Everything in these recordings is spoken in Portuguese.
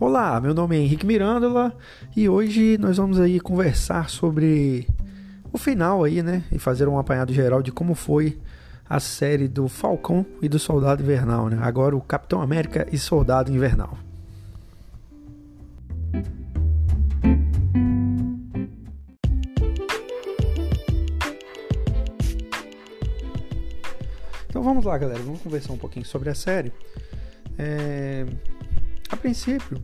Olá, meu nome é Henrique Mirandola e hoje nós vamos aí conversar sobre o final aí, né? E fazer um apanhado geral de como foi a série do Falcão e do Soldado Invernal, né? Agora o Capitão América e Soldado Invernal. Então vamos lá, galera. Vamos conversar um pouquinho sobre a série. É... A princípio,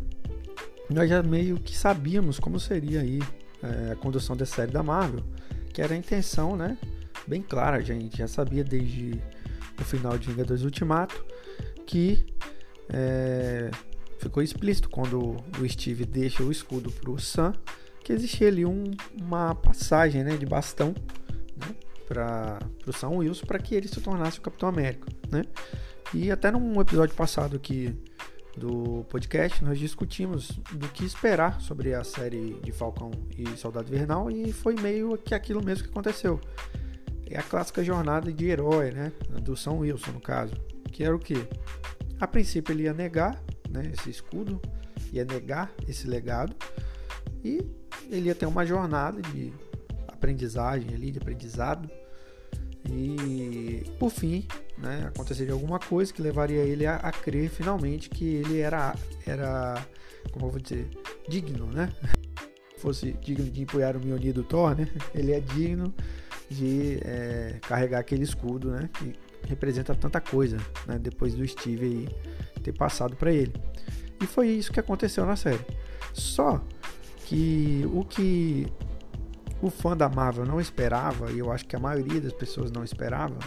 nós já meio que sabíamos como seria aí é, a condução da série da Marvel, que era a intenção, né? Bem clara, a gente já sabia desde o final de Vingadores Ultimato que é, ficou explícito quando o Steve deixa o escudo para o Sam que existia ali um, uma passagem né, de bastão né, para o Sam Wilson para que ele se tornasse o Capitão América. Né? E até num episódio passado aqui do podcast, nós discutimos do que esperar sobre a série de Falcão e Soldado Invernal e foi meio que aquilo mesmo que aconteceu. É a clássica jornada de herói, né? Do São Wilson, no caso. Que era o que? A princípio ele ia negar né, esse escudo, ia negar esse legado e ele ia ter uma jornada de aprendizagem ali, de aprendizado e por fim né, aconteceria alguma coisa que levaria ele a, a, crer finalmente que ele era, era como eu vou dizer, digno, né? Fosse digno de empunhar o Mjolnir do Thor, né? Ele é digno de é, carregar aquele escudo, né? Que representa tanta coisa, né? Depois do Steve aí ter passado para ele. E foi isso que aconteceu na série. Só que o que o fã da Marvel não esperava, e eu acho que a maioria das pessoas não esperava,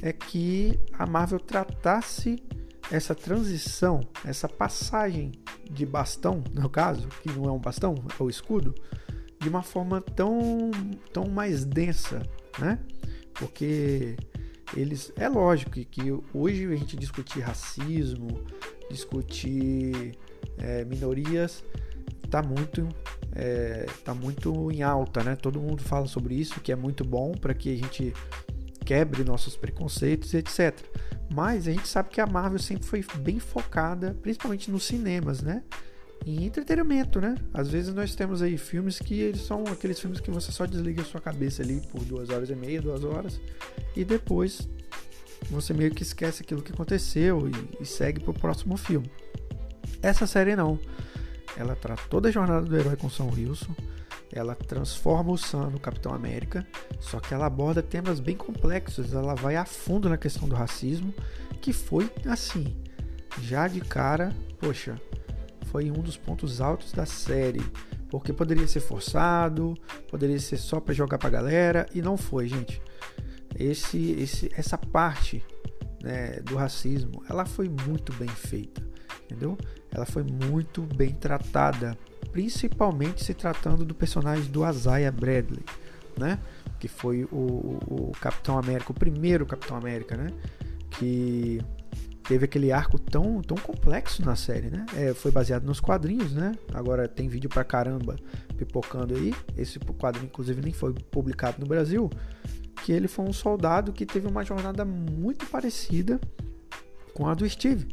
é que a Marvel tratasse essa transição, essa passagem de bastão, no caso, que não é um bastão, é o escudo, de uma forma tão, tão mais densa, né? Porque eles é lógico que hoje a gente discutir racismo, discutir é, minorias, tá muito é, tá muito em alta, né? Todo mundo fala sobre isso, que é muito bom para que a gente quebre nossos preconceitos, etc. Mas a gente sabe que a Marvel sempre foi bem focada, principalmente nos cinemas, né? Em entretenimento, né? Às vezes nós temos aí filmes que eles são aqueles filmes que você só desliga a sua cabeça ali por duas horas e meia, duas horas, e depois você meio que esquece aquilo que aconteceu e, e segue pro próximo filme. Essa série não. Ela traz toda a jornada do herói com Sam Wilson, ela transforma o Sam no Capitão América, só que ela aborda temas bem complexos, ela vai a fundo na questão do racismo, que foi assim, já de cara, poxa, foi um dos pontos altos da série, porque poderia ser forçado, poderia ser só para jogar para galera e não foi, gente. Esse, esse, essa parte né, do racismo, ela foi muito bem feita, entendeu? Ela foi muito bem tratada principalmente se tratando do personagem do Isaiah Bradley, né? Que foi o, o, Capitão América, o primeiro Capitão América, né? Que teve aquele arco tão, tão complexo na série, né? É, foi baseado nos quadrinhos, né? Agora tem vídeo pra caramba pipocando aí. Esse quadrinho, inclusive, nem foi publicado no Brasil. Que ele foi um soldado que teve uma jornada muito parecida com a do Steve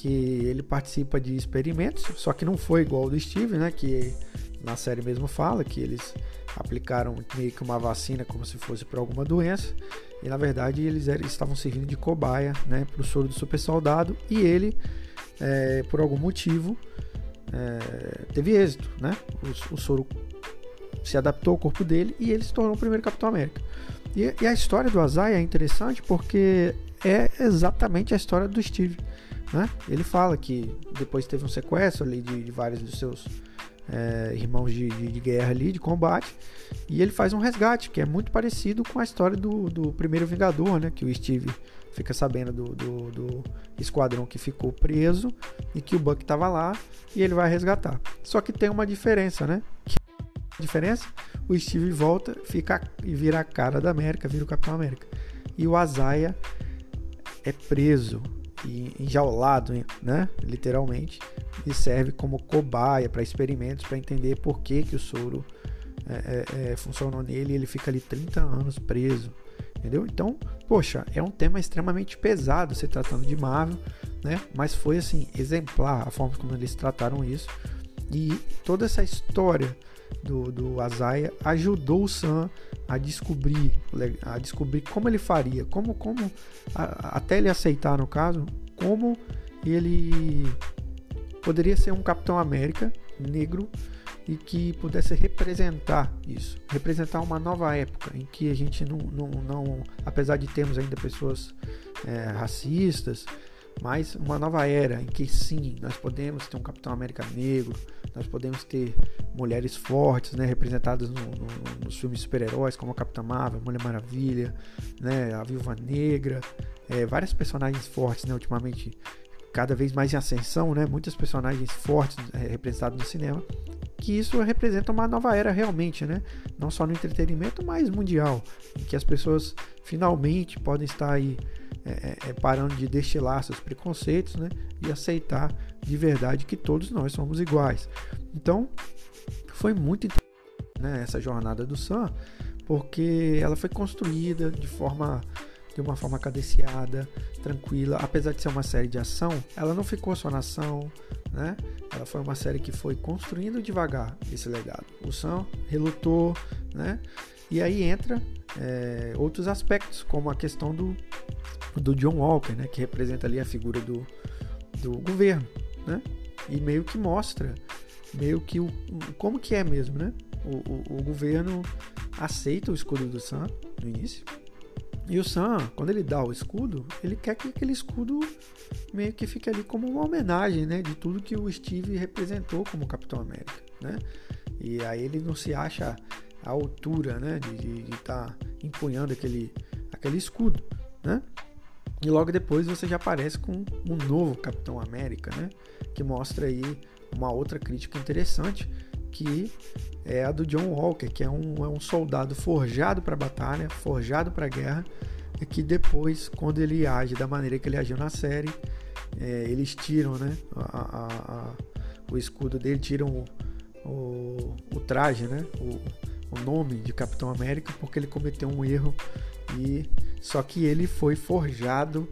que ele participa de experimentos, só que não foi igual ao do Steve, né? Que na série mesmo fala que eles aplicaram meio que uma vacina como se fosse para alguma doença e na verdade eles, eram, estavam servindo de cobaia, né? Para o soro do super soldado e ele, é, por algum motivo, é, teve êxito, né? O, o, soro se adaptou ao corpo dele e ele se tornou o primeiro Capitão América. E, e a história do Azai é interessante porque é exatamente a história do Steve. Né? Ele fala que depois teve um sequestro ali de, de vários dos seus é, irmãos de, de, de, guerra ali, de combate, e ele faz um resgate, que é muito parecido com a história do, do primeiro Vingador, né? Que o Steve fica sabendo do, do, do esquadrão que ficou preso e que o Buck estava lá e ele vai resgatar. Só que tem uma diferença, né? Que diferença? O Steve volta fica, e vira a cara da América, vira o Capitão América. E o Azaia é preso enjaulado, né, literalmente, e serve como cobaia para experimentos para entender por que, que o soro é, é, é, funcionou nele e ele fica ali 30 anos preso, entendeu? Então, poxa, é um tema extremamente pesado se tratando de Marvel, né? Mas foi assim exemplar a forma como eles trataram isso e toda essa história do, do Azaia ajudou o Sam a descobrir a descobrir como ele faria, como como a, até ele aceitar no caso, como ele poderia ser um Capitão América negro e que pudesse representar isso, representar uma nova época em que a gente não, não, não apesar de termos ainda pessoas é, racistas, mas uma nova era em que sim, nós podemos ter um Capitão América negro, nós podemos ter mulheres fortes, né, representadas no, no, nos filmes super-heróis, como a Capitã Marvel, Mulher Maravilha, né, a Viúva Negra, é, várias personagens fortes, né, ultimamente cada vez mais em ascensão, né, muitos personagens fortes é, representados no cinema, que isso representa uma nova era realmente, né, não só no entretenimento, mas mundial, em que as pessoas finalmente podem estar aí é, é, parando de destilar seus preconceitos né, e aceitar de verdade que todos nós somos iguais. Então, foi muito interessante né, essa jornada do Sam, porque ela foi construída de forma de uma forma cadenciada, tranquila. Apesar de ser uma série de ação, ela não ficou só na ação, né? Ela foi uma série que foi construindo devagar esse legado. O Sam relutou, né? E aí entra é, outros aspectos, como a questão do do John Walker, né, que representa ali a figura do, do governo, né? E meio que mostra meio que o, como que é mesmo, né? O, o, o, governo aceita o escudo do Sam no início. E o Sam, quando ele dá o escudo, ele quer que aquele escudo meio que fique ali como uma homenagem, né? De tudo que o Steve representou como Capitão América, né? E aí ele não se acha à altura, né? De estar tá empunhando aquele, aquele escudo, né? E logo depois você já aparece com um novo Capitão América, né? Que mostra aí uma outra crítica interessante, que é a do John Walker, que é um, é um soldado forjado para batalha, forjado para guerra, e que depois, quando ele age da maneira que ele agiu na série, é, eles tiram né, a, a, a, o escudo dele, tiram o, o, o traje, né, o, o nome de Capitão América, porque ele cometeu um erro e só que ele foi forjado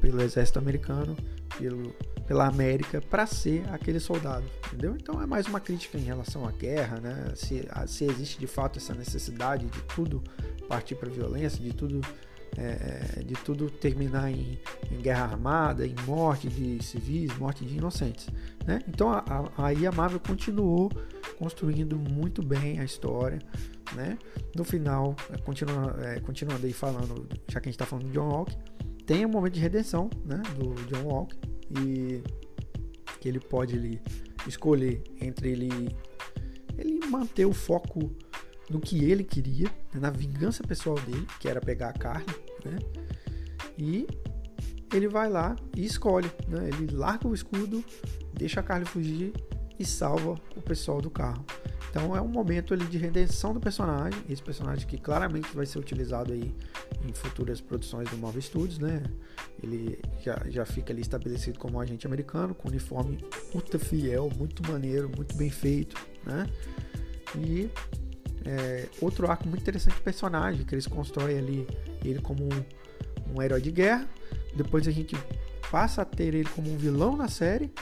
pelo exército americano, pelo, pela América, para ser aquele soldado, entendeu? Então é mais uma crítica em relação à guerra, né? Se, se existe de fato essa necessidade de tudo partir para violência, de tudo é, de tudo terminar em, em, guerra armada, em morte de civis, morte de inocentes. Né? Então a, a, a Marvel continuou construindo muito bem a história. Né? No final, é, continua, é, continuando aí falando, já que a gente está falando de John Walker, tem um momento de redenção né, do John Walker e que ele pode ele, escolher entre ele, ele manter o foco no que ele queria, né, na vingança pessoal dele, que era pegar a carne, né? E ele vai lá e escolhe, né? Ele larga o escudo, deixa a carne fugir e salva o pessoal do carro. Então é um momento ali de redenção do personagem, esse personagem que claramente vai ser utilizado aí em futuras produções do Marvel Studios, né? Ele já, já fica ali estabelecido como um agente americano, com uniforme puta fiel, muito maneiro, muito bem feito, né? E é, outro arco muito interessante de personagem, que eles constroem ali ele como um, um, herói de guerra. Depois a gente passa a ter ele como um vilão na série.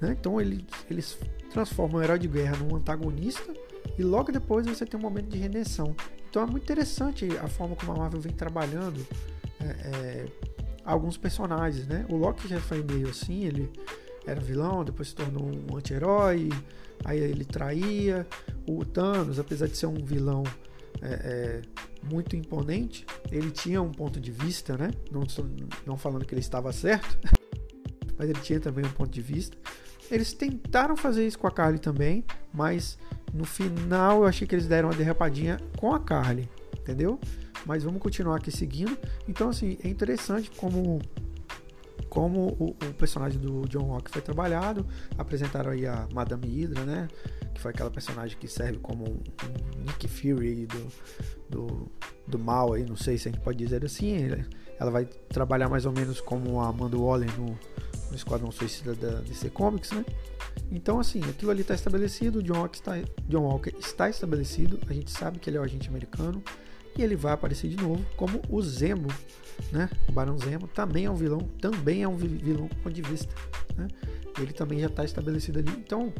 Né? Então ele, eles transformam o herói de guerra num antagonista. E logo depois você tem um momento de redenção. Então é muito interessante a forma como a Marvel vem trabalhando é, é, alguns personagens. Né? O Loki já foi meio assim, ele era vilão, depois se tornou um anti-herói aí ele traía. O Thanos, apesar de ser um vilão é, é, muito imponente, ele tinha um ponto de vista, né? Não, não falando que ele estava certo, mas ele tinha também um ponto de vista. Eles tentaram fazer isso com a Carly também, mas no final eu achei que eles deram uma derrapadinha com a Carly, entendeu? Mas vamos continuar aqui seguindo. Então, assim, é interessante como como o, o, personagem do John Walker foi trabalhado. Apresentaram aí a Madame Hydra, né? Que foi aquela personagem que serve como um, Nick Fury do, do, do, mal aí, não sei se a gente pode dizer assim. Ela vai trabalhar mais ou menos como a Amanda Waller no, no Esquadrão Suicida da DC Comics, né? Então, assim, aquilo ali está estabelecido, o John Walker está, John Walker está estabelecido, a gente sabe que ele é o agente americano, e ele vai aparecer de novo como o Zemo, né? O Barão Zemo também é um vilão, também é um vilão do ponto de vista, né? Ele também já está estabelecido ali. Então,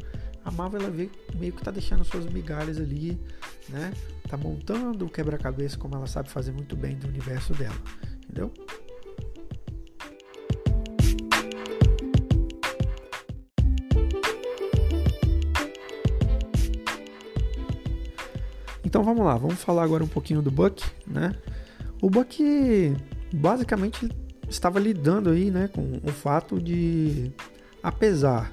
a Marvel ela vê, meio que está deixando suas migalhas ali, né? Tá montando o quebra-cabeça como ela sabe fazer muito bem do universo dela, entendeu? Então vamos lá, vamos falar agora um pouquinho do Buck, né? O Buck basicamente estava lidando aí, né, com o fato de, apesar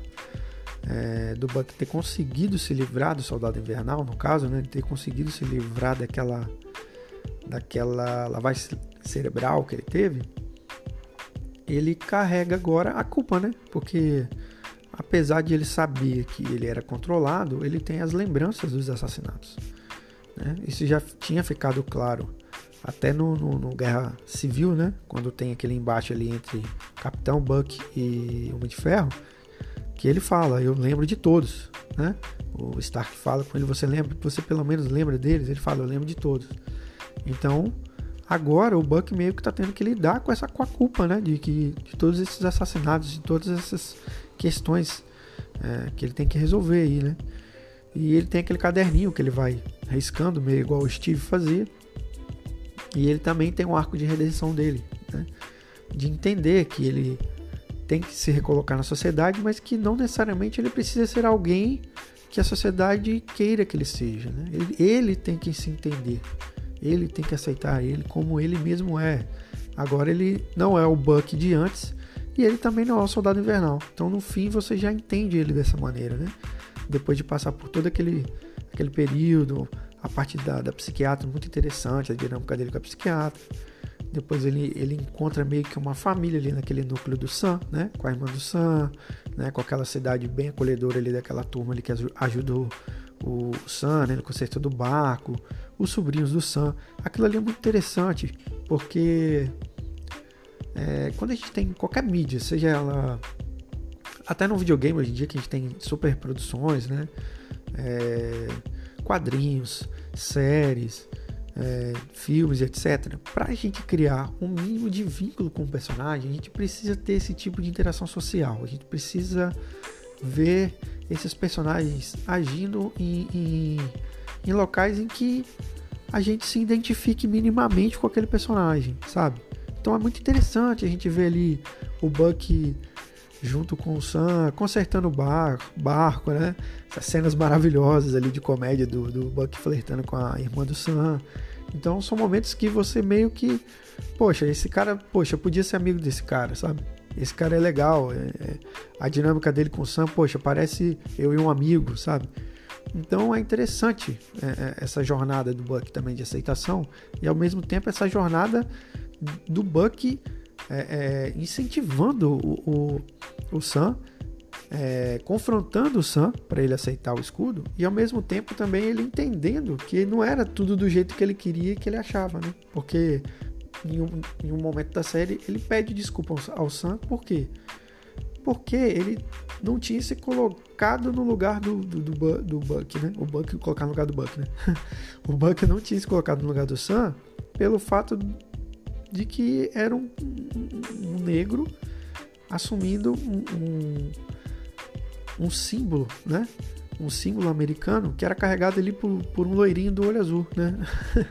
é, do Buck ter conseguido se livrar do Soldado Invernal, no caso, né, ter conseguido se livrar daquela daquela lavagem cerebral que ele teve, ele carrega agora a culpa, né? Porque apesar de ele saber que ele era controlado, ele tem as lembranças dos assassinatos. Né? Isso já tinha ficado claro até no, no, no, Guerra Civil, né? Quando tem aquele embate ali entre Capitão Buck e Homem de Ferro, que ele fala, eu lembro de todos, né? O Stark fala com ele, você lembra, você pelo menos lembra deles? Ele fala, eu lembro de todos. Então, agora o Buck meio que tá tendo que lidar com essa com a culpa, né? De que de todos esses assassinatos, de todas essas questões é, que ele tem que resolver aí, né? E ele tem aquele caderninho que ele vai riscando, meio igual o Steve fazia. E ele também tem um arco de redenção dele, né? de entender que ele tem que se recolocar na sociedade, mas que não necessariamente ele precisa ser alguém que a sociedade queira que ele seja. Né? Ele, ele tem que se entender, ele tem que aceitar ele como ele mesmo é. Agora ele não é o Buck de antes e ele também não é o Soldado Invernal. Então no fim você já entende ele dessa maneira, né? Depois de passar por todo aquele, aquele período, a parte da, da psiquiatra muito interessante, a dinâmica dele com a psiquiatra. Depois ele, ele encontra meio que uma família ali naquele núcleo do Sam, né? Com a irmã do Sam, né? Com aquela cidade bem acolhedora ali daquela turma ali que ajudou o Sam, né? No conserto do barco, os sobrinhos do Sam. Aquilo ali é muito interessante, porque é, quando a gente tem qualquer mídia, seja ela até no videogame hoje em dia que a gente tem super produções, né? É, quadrinhos, séries, é, filmes, etc. Para a gente criar um mínimo de vínculo com o personagem, a gente precisa ter esse tipo de interação social. A gente precisa ver esses personagens agindo em, em, em locais em que a gente se identifique minimamente com aquele personagem, sabe? Então é muito interessante a gente ver ali o Buck junto com o Sam, consertando o barco, barco, né? Essas cenas maravilhosas ali de comédia do, do Buck flertando com a irmã do Sam. Então são momentos que você meio que, poxa, esse cara, poxa, podia ser amigo desse cara, sabe? Esse cara é legal, é, é, a dinâmica dele com o Sam, poxa, parece eu e um amigo, sabe? Então é interessante é, é essa jornada do Buck também de aceitação e ao mesmo tempo essa jornada do Buck é, é, incentivando o, o, o Sam, é, confrontando o Sam para ele aceitar o escudo e ao mesmo tempo também ele entendendo que não era tudo do jeito que ele queria e que ele achava, né? Porque em um, em um momento da série ele pede desculpa ao, ao Sam, por quê? Porque ele não tinha se colocado no lugar do, do, do, do Buck, né? O Buck colocar no lugar do Buck, né? o Buck não tinha se colocado no lugar do Sam pelo fato de que era um, negro assumindo um, um, um, símbolo, né? Um símbolo americano que era carregado ali por, por um loirinho do olho azul, né?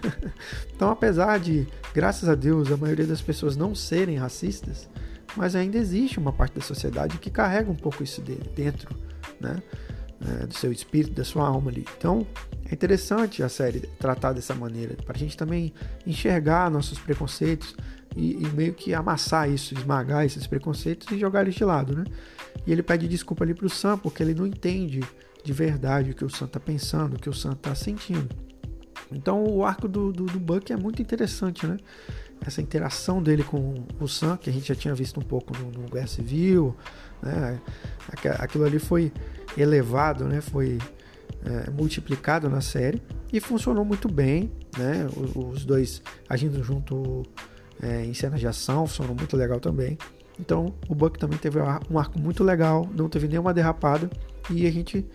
então, apesar de, graças a Deus, a maioria das pessoas não serem racistas, mas ainda existe uma parte da sociedade que carrega um pouco isso dentro, né? É, do seu espírito, da sua alma ali. Então, é interessante a série tratar dessa maneira, para a gente também enxergar nossos preconceitos e, e, meio que amassar isso, esmagar esses preconceitos e jogar eles de lado, né? E ele pede desculpa ali pro Sam, porque ele não entende de verdade o que o Sam tá pensando, o que o Sam tá sentindo. Então o arco do, do, do Buck é muito interessante, né? Essa interação dele com o Sam, que a gente já tinha visto um pouco no, no Guerra Civil, né? Aquilo ali foi elevado, né? Foi é, multiplicado na série e funcionou muito bem, né? Os, os dois agindo junto é, em cenas de ação, funcionou muito legal também. Então o Buck também teve um arco muito legal, não teve nenhuma derrapada e a gente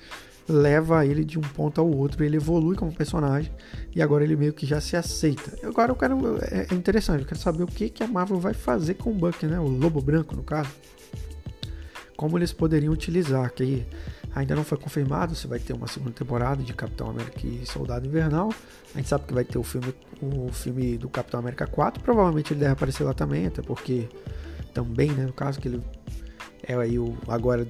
leva ele de um ponto ao outro, ele evolui como personagem e agora ele meio que já se aceita. Agora eu quero é, é interessante, eu quero saber o que que a Marvel vai fazer com o Buck, né? O Lobo Branco no caso. Como eles poderiam utilizar, que ainda não foi confirmado se vai ter uma segunda temporada de Capitão América e Soldado Invernal. A gente sabe que vai ter o filme, o filme do Capitão América 4, provavelmente ele deve aparecer lá também, até porque também, né, no caso que ele é aí o agora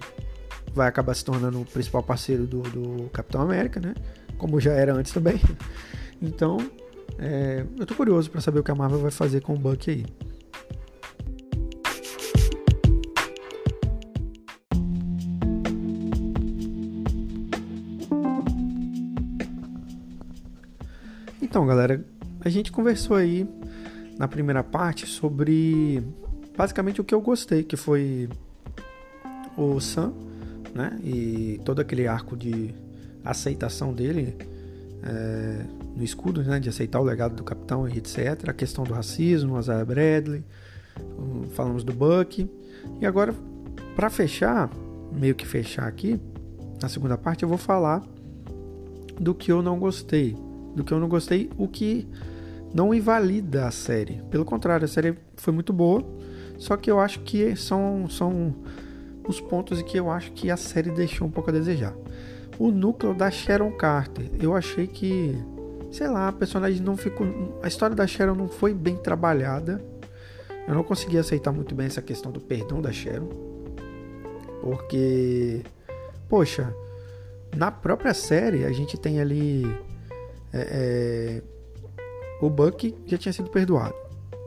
vai acabar se tornando o principal parceiro do, do Capitão América, né? Como já era antes também. Então, é, eu tô curioso para saber o que a Marvel vai fazer com o Buck aí. Então, galera, a gente conversou aí na primeira parte sobre basicamente o que eu gostei, que foi o Sam né? E todo aquele arco de aceitação dele é, no escudo, né? De aceitar o legado do capitão e etc. A questão do racismo, Isaiah Bradley, falamos do Buck. E agora, para fechar, meio que fechar aqui, na segunda parte eu vou falar do que eu não gostei. Do que eu não gostei, o que não invalida a série. Pelo contrário, a série foi muito boa, só que eu acho que são, são os pontos em que eu acho que a série deixou um pouco a desejar. O núcleo da Sharon Carter, eu achei que, sei lá, a personagem não ficou, a história da Sharon não foi bem trabalhada. Eu não consegui aceitar muito bem essa questão do perdão da Sharon, porque, poxa, na própria série a gente tem ali é, é, o Buck já tinha sido perdoado,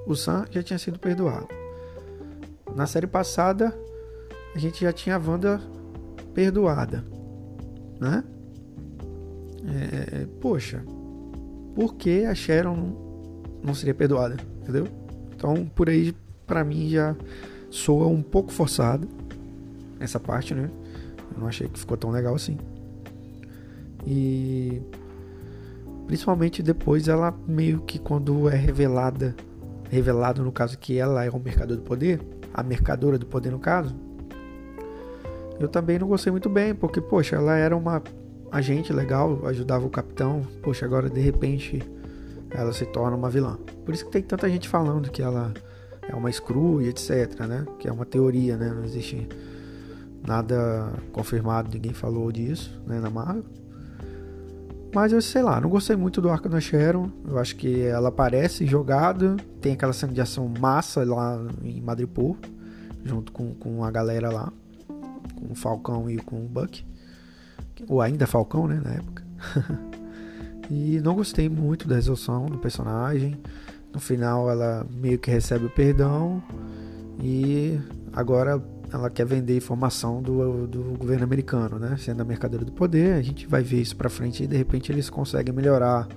o Sam já tinha sido perdoado. Na série passada a gente já tinha a Wanda perdoada, né? É, é, poxa, por que a Sharon não, não seria perdoada, entendeu? Então, por aí, para mim, já soa um pouco forçado essa parte, né? Eu não achei que ficou tão legal assim. E principalmente depois ela meio que quando é revelada, revelado no caso que ela é o mercador do poder, a mercadora do poder no caso, eu também não gostei muito bem, porque, poxa, ela era uma agente legal, ajudava o capitão, poxa, agora de repente ela se torna uma vilã. Por isso que tem tanta gente falando que ela é uma screw e etc, né? Que é uma teoria, né? Não existe nada confirmado, ninguém falou disso, né, na Marvel. Mas eu sei lá, não gostei muito do da Sharon. Eu acho que ela aparece jogada, tem aquela cena de ação massa lá em Madripoor, junto com, com a galera lá com o Falcão e com o Buck. Ou ainda Falcão, né, na época. e não gostei muito da resolução do personagem. No final ela meio que recebe o perdão e agora ela quer vender informação do, do governo americano, né? Sendo a mercadoria do poder, a gente vai ver isso pra frente e de repente eles conseguem melhorar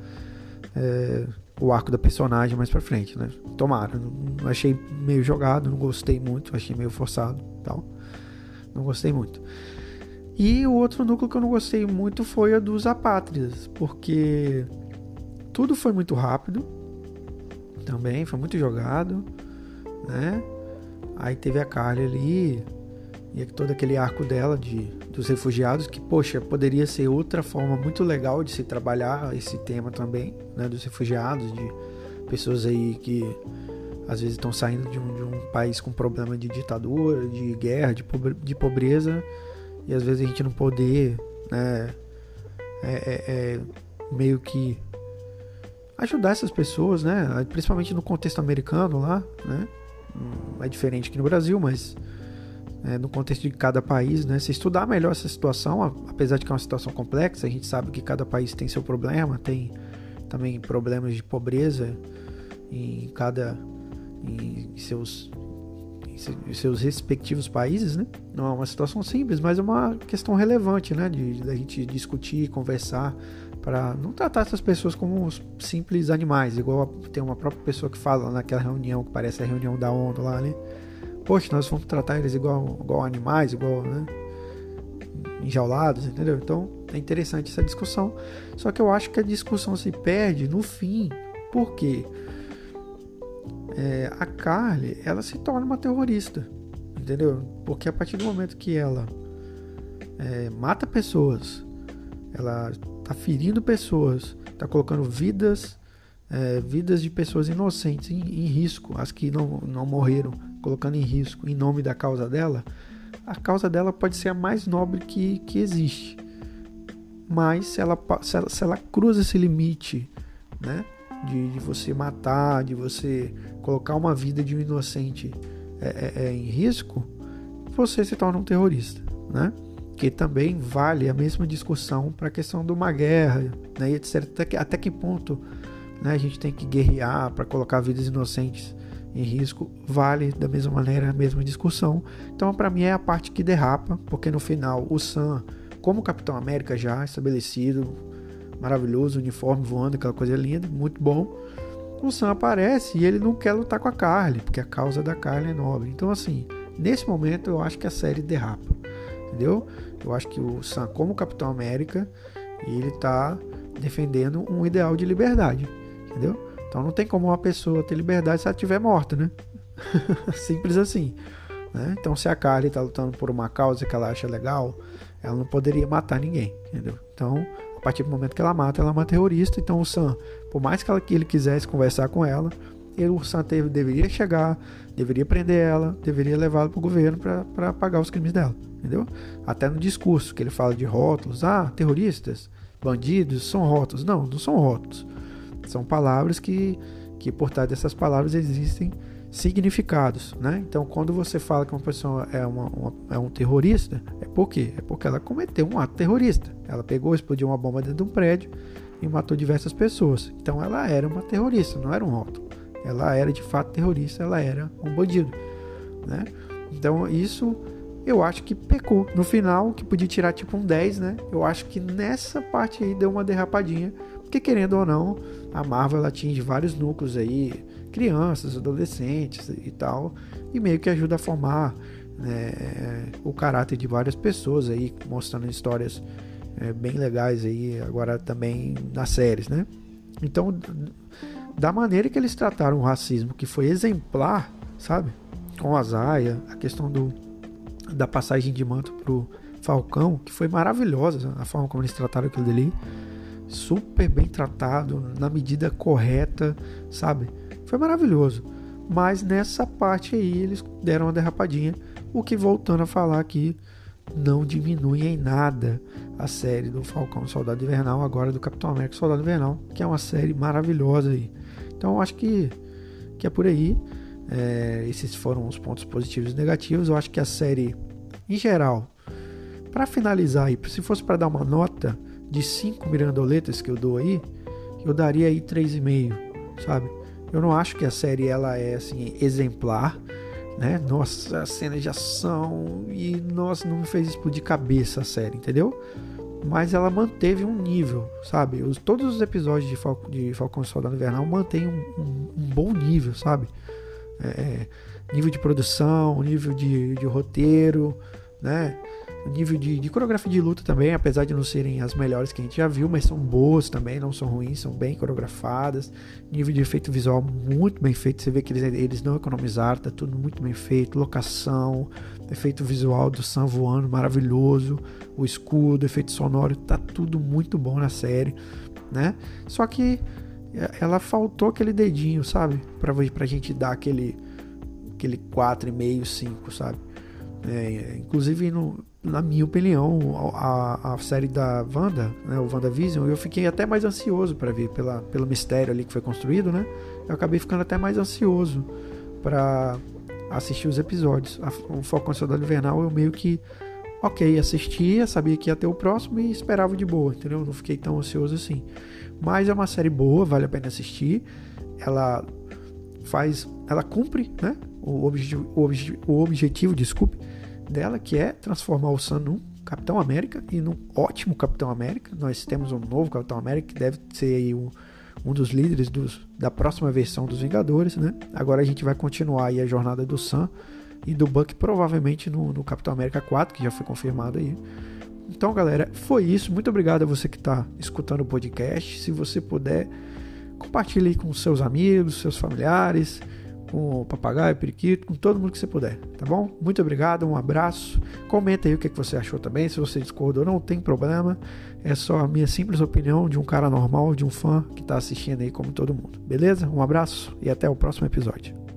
é, o arco da personagem mais pra frente, né? Tomara, não, achei meio jogado, não gostei muito, achei meio forçado tal. Não gostei muito. E o outro núcleo que eu não gostei muito foi a dos apátridas, porque tudo foi muito rápido, também foi muito jogado, né? Aí teve a Carly ali e todo aquele arco dela de dos refugiados que poxa poderia ser outra forma muito legal de se trabalhar esse tema também, né? Dos refugiados, de pessoas aí que às vezes estão saindo de um, de um país com problema de ditadura, de guerra, de, pobre, de pobreza, e às vezes a gente não poder, né, é, é, é meio que ajudar essas pessoas, né, principalmente no contexto americano lá, né, é diferente aqui no Brasil, mas é, no contexto de cada país, né, se estudar melhor essa situação, apesar de que é uma situação complexa, a gente sabe que cada país tem seu problema, tem também problemas de pobreza em cada em seus, em seus respectivos países, né? Não é uma situação simples, mas é uma questão relevante, né? De, de a gente discutir, conversar, para não tratar essas pessoas como simples animais, igual tem uma própria pessoa que fala naquela reunião que parece a reunião da ONU lá, né? Poxa, nós vamos tratar eles igual, igual animais, igual, né? Enjaulados, entendeu? Então é interessante essa discussão. Só que eu acho que a discussão se perde no fim. Por quê? é, a Carly ela se torna uma terrorista, entendeu? Porque a partir do momento que ela é, mata pessoas, ela tá ferindo pessoas, tá colocando vidas, é, vidas de pessoas inocentes em, em, risco, as que não, não morreram, colocando em risco em nome da causa dela, a causa dela pode ser a mais nobre que, que existe. Mas se ela, se ela, se ela cruza esse limite, né? De, de, você matar, de você colocar uma vida de um inocente é, é, é em risco, você se torna um terrorista, né? Que também vale a mesma discussão para a questão de uma guerra, né? Etc. Até que, até que ponto né, a gente tem que guerrear para colocar vidas inocentes em risco, vale da mesma maneira a mesma discussão. Então, para mim, é a parte que derrapa, porque no final o Sam, como Capitão América já estabelecido, maravilhoso, uniforme voando, aquela coisa linda, muito bom. O Sam aparece e ele não quer lutar com a Carly, porque a causa da Carly é nobre. Então, assim, nesse momento eu acho que a série derrapa, entendeu? Eu acho que o Sam, como Capitão América, ele tá defendendo um ideal de liberdade, entendeu? Então não tem como uma pessoa ter liberdade se ela estiver morta, né? Simples assim. Né? Então se a Carly está lutando por uma causa que ela acha legal, ela não poderia matar ninguém, entendeu? Então, a partir do momento que ela mata, ela é uma terrorista. Então o Sam, por mais que ele quisesse conversar com ela, ele, o Sam teve, deveria chegar, deveria prender ela, deveria levá-la para o governo para pagar os crimes dela, entendeu? Até no discurso que ele fala de rótulos, ah, terroristas, bandidos são rótulos. Não, não são rótulos. São palavras que, que por trás dessas palavras existem significados, né? Então, quando você fala que uma pessoa é, uma, uma, é um terrorista, é por quê? É porque ela cometeu um ato terrorista. Ela pegou, explodiu uma bomba dentro de um prédio e matou diversas pessoas. Então, ela era uma terrorista, não era um rótulo. Ela era de fato terrorista, ela era um bandido, né? Então, isso eu acho que pecou. No final, que podia tirar tipo um 10, né? Eu acho que nessa parte aí deu uma derrapadinha porque querendo ou não, a Marvel atinge vários núcleos aí, crianças, adolescentes e tal, e meio que ajuda a formar né, o caráter de várias pessoas aí, mostrando histórias é, bem legais aí, agora também nas séries, né? Então, da maneira que eles trataram o racismo, que foi exemplar, sabe? Com a Zaya, a questão do, da passagem de manto pro Falcão, que foi maravilhosa a forma como eles trataram aquilo dali super bem tratado, na medida correta, sabe? Foi maravilhoso. Mas nessa parte aí eles deram uma derrapadinha, o que voltando a falar aqui não diminui em nada a série do Falcão Soldado Invernal, agora do Capitão América Soldado Invernal, que é uma série maravilhosa aí. Então eu acho que, que é por aí. É, esses foram os pontos positivos e negativos. Eu acho que a série, em geral, para finalizar aí, se fosse para dar uma nota, de cinco mirandoletas que eu dou aí, eu daria aí 3,5, sabe? Eu não acho que a série ela é assim exemplar, né? Nossa, cena de ação e nossa, não me fez explodir cabeça a série, entendeu? Mas ela manteve um nível, sabe? Os, todos os episódios de, Fal de Falcão e Soldado Invernal mantêm um, um, um, bom nível, sabe? É, é nível de produção, nível de, de roteiro, né? Nível de, de, coreografia de luta também, apesar de não serem as melhores que a gente já viu, mas são boas também, não são ruins, são bem coreografadas. Nível de efeito visual muito bem feito, você vê que eles, eles não economizaram, tá tudo muito bem feito. Locação, efeito visual do Sam voando maravilhoso, o escudo, efeito sonoro, tá tudo muito bom na série, né? Só que é, ela faltou aquele dedinho, sabe? Pra, pra gente dar aquele, aquele 4,5, 5, sabe? É, inclusive, no, na minha opinião, a, a série da Wanda, né, o WandaVision, eu fiquei até mais ansioso para ver pela, pelo mistério ali que foi construído, né? Eu acabei ficando até mais ansioso para assistir os episódios. A, o Falcão Soldado Invernal eu meio que, ok, assistia, sabia que ia ter o próximo e esperava de boa, entendeu? Não fiquei tão ansioso assim. Mas é uma série boa, vale a pena assistir. Ela faz, ela cumpre, né? O objetivo, o, o objetivo, desculpe, dela, que é transformar o Sam num Capitão América e num ótimo Capitão América. Nós temos um novo Capitão América que deve ser um, um dos líderes dos, da próxima versão dos Vingadores, né? Agora a gente vai continuar aí a jornada do Sam e do Buck provavelmente no, no Capitão América 4, que já foi confirmado aí. Então, galera, foi isso. Muito obrigado a você que está escutando o podcast. Se você puder, compartilhe com seus amigos, seus familiares com o papagaio, periquito, com todo mundo que você puder, tá bom? Muito obrigado, um abraço. Comenta aí o que você achou também, se você discordou, não tem problema. É só a minha simples opinião de um cara normal, de um fã que está assistindo aí como todo mundo. Beleza? Um abraço e até o próximo episódio.